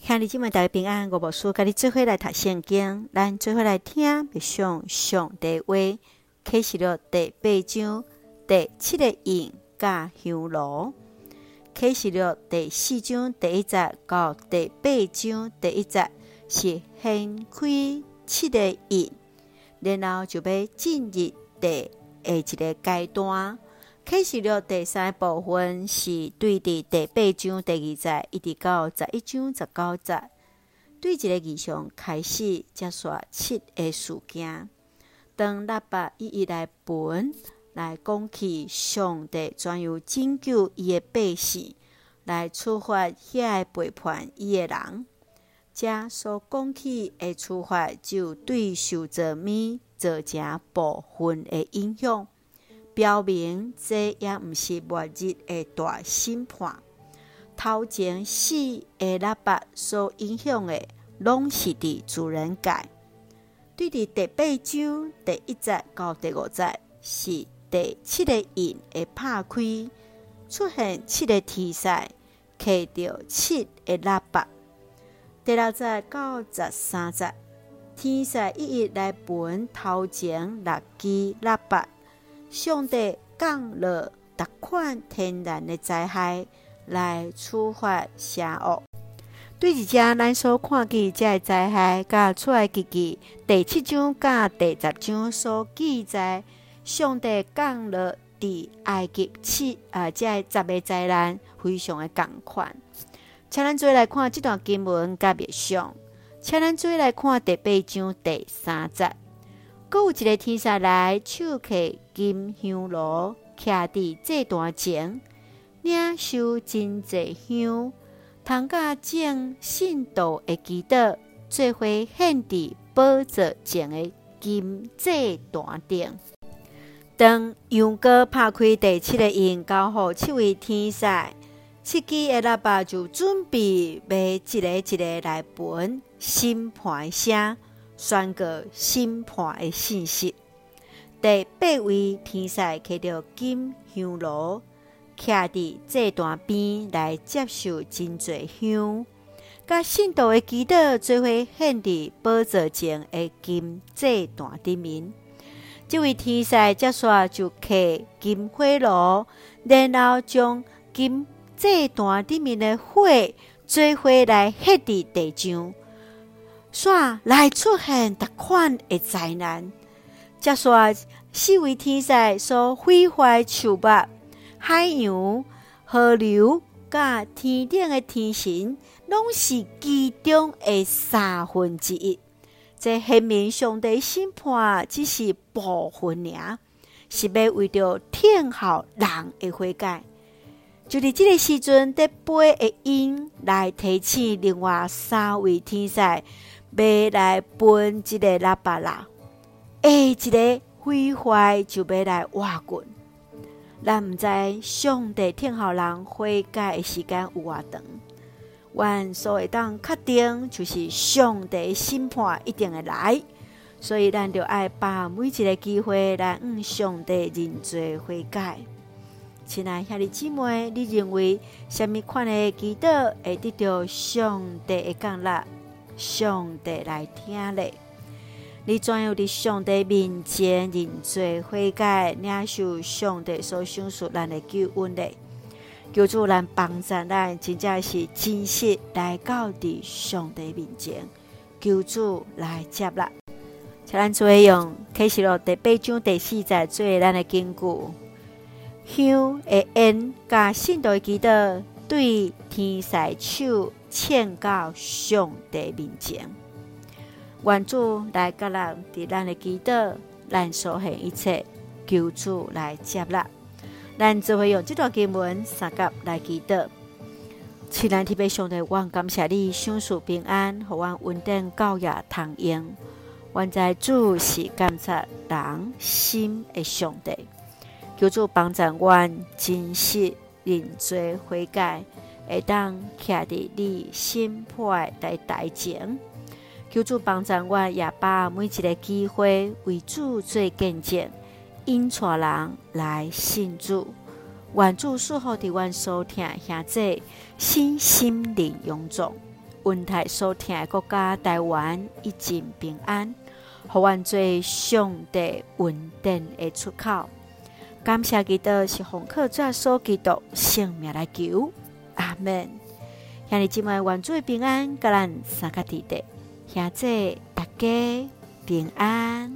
兄弟姊妹大家平安，我无事，甲你做伙来读圣经，咱做伙来听，别上上帝话。启示了第八章第七个印甲香炉。启示了第四章第一节到第八章第一节是掀开七个印，然后就要进入第下一个阶段。启示录第三部分是对伫第八章第二节一直到十一章十九节，对一个异象开始接续七个事件。当腊八一一来分来讲起上帝怎样拯救伊个百姓，来处罚遐个背叛伊个人，这所讲起的处罚就对受着物造成部分的影响。表明这也毋是末日的大审判。头前四个腊八所影响的，拢是伫自然界。对伫第八章第一节到第五节，是第七个印会拍开，出现七个天使，刻着七个腊八。第六节到十三节，天使一一来分头前六支腊八。上帝降落逐款天然的灾害来处罚邪恶。对这只咱所看见这个灾害，甲出埃及记第七章甲第十章所记载，上帝降落伫埃及七啊，这个十个灾难非常的共款。请咱做来看这段经文甲别上，请咱做来看第八章第三节。阁有一个天使来，手搁金香炉，徛伫祭坛前，领受真济香，通甲众信道会记得，做回献伫宝座前的金祭坛顶。当杨哥拍开第七个印，交予七位天使，七支的喇叭就准备要一个一个来分审判声。宣告审判的信息。第八位天使搁着金香炉，徛伫祭坛边来接受真济香，甲信徒的祈祷做伙献伫宝座前的金祭坛顶面。这位天使接续就搁金火炉，然后将金祭坛顶面的火做伙来献伫地上。煞来出现逐款的灾难，接煞四位天使所毁坏树木、海洋、河流，甲天顶的天神，拢是其中的三分之一。这显明上帝审判只是部分尔，是要为着天好人的悔改。就伫这个时阵，得八个印来提醒另外三位天使。要来分一个喇叭啦，下一个毁坏就要来挖滚。咱毋知上帝听候人悔改的时间有偌长，阮所会当确定就是上帝审判一定会来，所以咱就爱把每一个机会来向上帝认罪悔改。亲爱兄弟姊妹，你认为什么款的祈祷会得到上帝的降临？上帝来听咧，你怎样伫上帝面前认罪悔改，领受上帝所赏赐咱的救恩咧？求主咱帮助咱，真正是真实来到伫上帝面前，求主来接纳。请咱做用启示录第八章第四节做咱的根据。香的烟甲信道的祈祷，对天使手。献到上帝面前，愿主来甲人伫咱的祈祷，咱所行一切，求主来接纳。咱就会用这段经文三甲来祈祷。亲爱的天父上帝，我感谢你赏赐平安，互阮稳定教育通用。阮知主是监察人心的上帝，求主帮助阮真实认罪悔改。会当徛伫你审判的台前，求主帮助我，也把每一个机会为主做见证，引带人来信主。愿主赐福伫阮所听兄姊，身心灵勇壮，温台所听的国家台湾一尽平安，互阮做上帝稳定的出口。感谢基督是奉靠主所基督性命来求，阿门。兄弟姊妹，愿主平安，甲咱三个弟弟，兄弟大家平安。